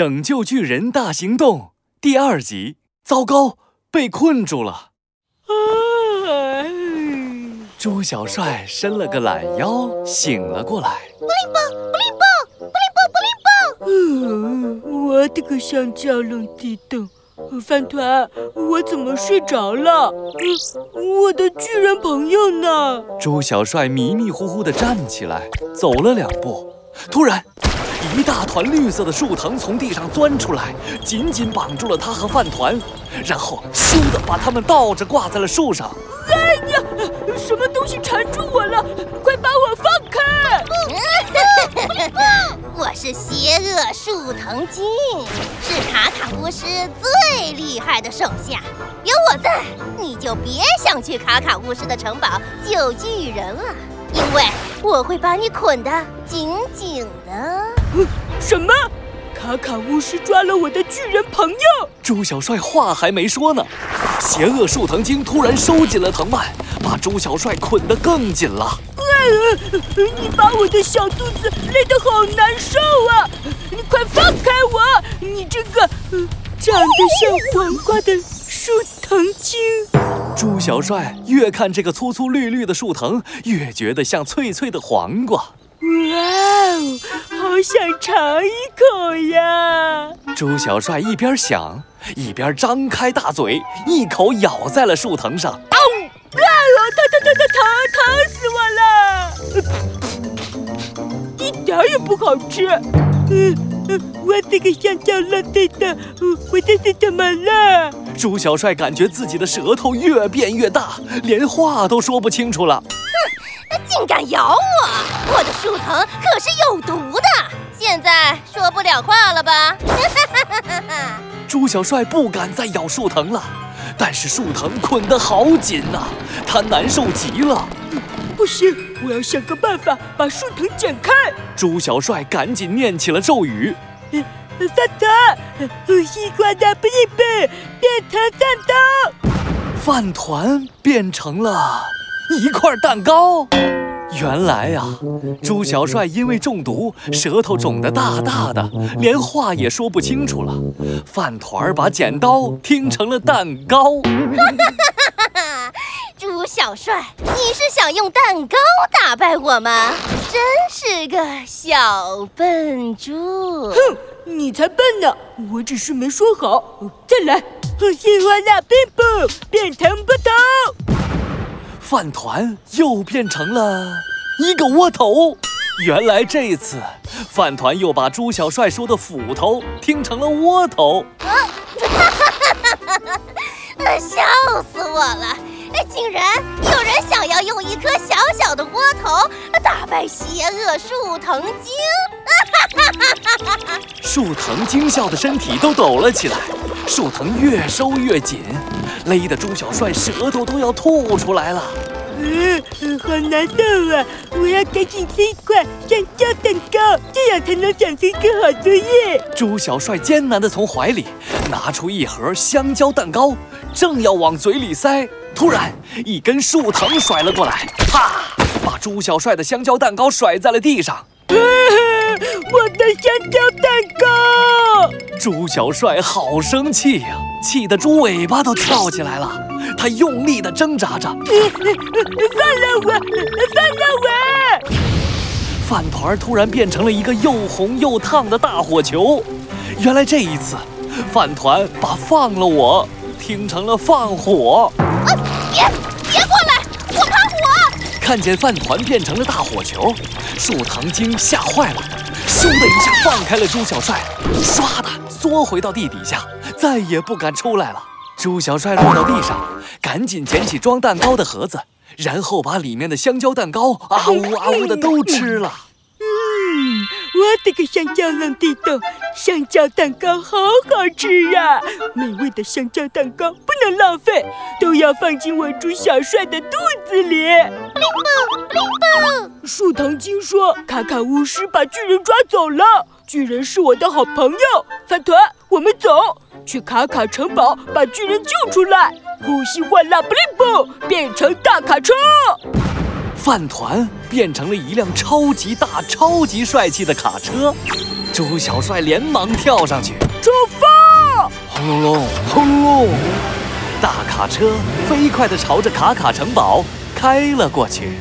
拯救巨人大行动第二集，糟糕，被困住了。猪小帅伸了个懒腰，醒了过来。布灵蹦，布灵蹦，布灵蹦，布灵蹦。嗯，我的个香蕉冷地洞，饭团，我怎么睡着了？我的巨人朋友呢？猪小帅迷迷糊糊地站起来，走了两步，突然。一大团绿色的树藤从地上钻出来，紧紧绑住了他和饭团，然后咻的把他们倒着挂在了树上。哎呀，什么东西缠住我了？快把我放开！我是邪恶树藤精，是卡卡巫师最厉害的手下。有我在，你就别想去卡卡巫师的城堡救巨人了，因为我会把你捆得紧紧的。什么？卡卡巫师抓了我的巨人朋友！猪小帅话还没说呢，邪恶树藤精突然收紧了藤蔓，把猪小帅捆得更紧了。你把我的小肚子勒得好难受啊！你快放开我！你这个长得像黄瓜的树藤精！猪小帅越看这个粗粗绿绿的树藤，越觉得像脆脆的黄瓜。哇哦，好想尝一口呀！猪小帅一边想，一边张开大嘴，一口咬在了树藤上。啊呜！啊疼疼疼疼疼，疼死我了！一点也不好吃。嗯嗯，我这个香蕉老弟的，我这是怎么了？猪小帅感觉自己的舌头越变越大，连话都说不清楚了。竟敢咬我！我的树藤可是有毒的，现在说不了话了吧？朱小帅不敢再咬树藤了，但是树藤捆得好紧呐，他难受极了。不行，我要想个办法把树藤剪开。朱小帅赶紧念起了咒语：饭团，西瓜的不一杯，变成蛋糕。饭团变成了。一块蛋糕，原来呀，猪小帅因为中毒，舌头肿得大大的，连话也说不清楚了。饭团儿把剪刀听成了蛋糕。猪小帅，你是想用蛋糕打败我吗？真是个小笨猪！哼，你才笨呢！我只是没说好。再来，喜欢那冰棒变成不同。饭团又变成了一个窝头，原来这次饭团又把朱小帅说的斧头听成了窝头，啊笑死我了！哎，竟然有人想要用一颗小小的窝头打败邪恶树藤精，树藤精笑的身体都抖了起来，树藤越收越紧。勒得猪小帅舌头都要吐出来了，嗯，好难受啊！我要赶紧吃一块香蕉蛋糕，这样才能长出一个好作业。猪小帅艰难地从怀里拿出一盒香蕉蛋糕，正要往嘴里塞，突然一根树藤甩了过来，啪，把猪小帅的香蕉蛋糕甩在了地上。我的香蕉蛋糕！猪小帅好生气呀，气得猪尾巴都翘起来了。他用力地挣扎着，放了我，放了我！饭团突然变成了一个又红又烫的大火球。原来这一次，饭团把放了我听成了放火。啊！别别过来，我怕火！看见饭团变成了大火球，树藤精吓坏了。咻的一下放开了猪小帅，唰的缩回到地底下，再也不敢出来了。猪小帅落到地上，赶紧捡起装蛋糕的盒子，然后把里面的香蕉蛋糕啊呜啊呜的都吃了。嗯，我的个香蕉冷地洞，香蕉蛋糕好好吃啊！美味的香蕉蛋糕不能浪费，都要放进我猪小帅的肚子里。冰棒，冰棒。树藤精说：“卡卡巫师把巨人抓走了，巨人是我的好朋友。”饭团，我们走，去卡卡城堡把巨人救出来。呼吸换啦，布灵布，变成大卡车。饭团变成了一辆超级大、超级帅气的卡车，猪小帅连忙跳上去，出发！轰隆隆，轰隆隆，大卡车飞快地朝着卡卡城堡开了过去。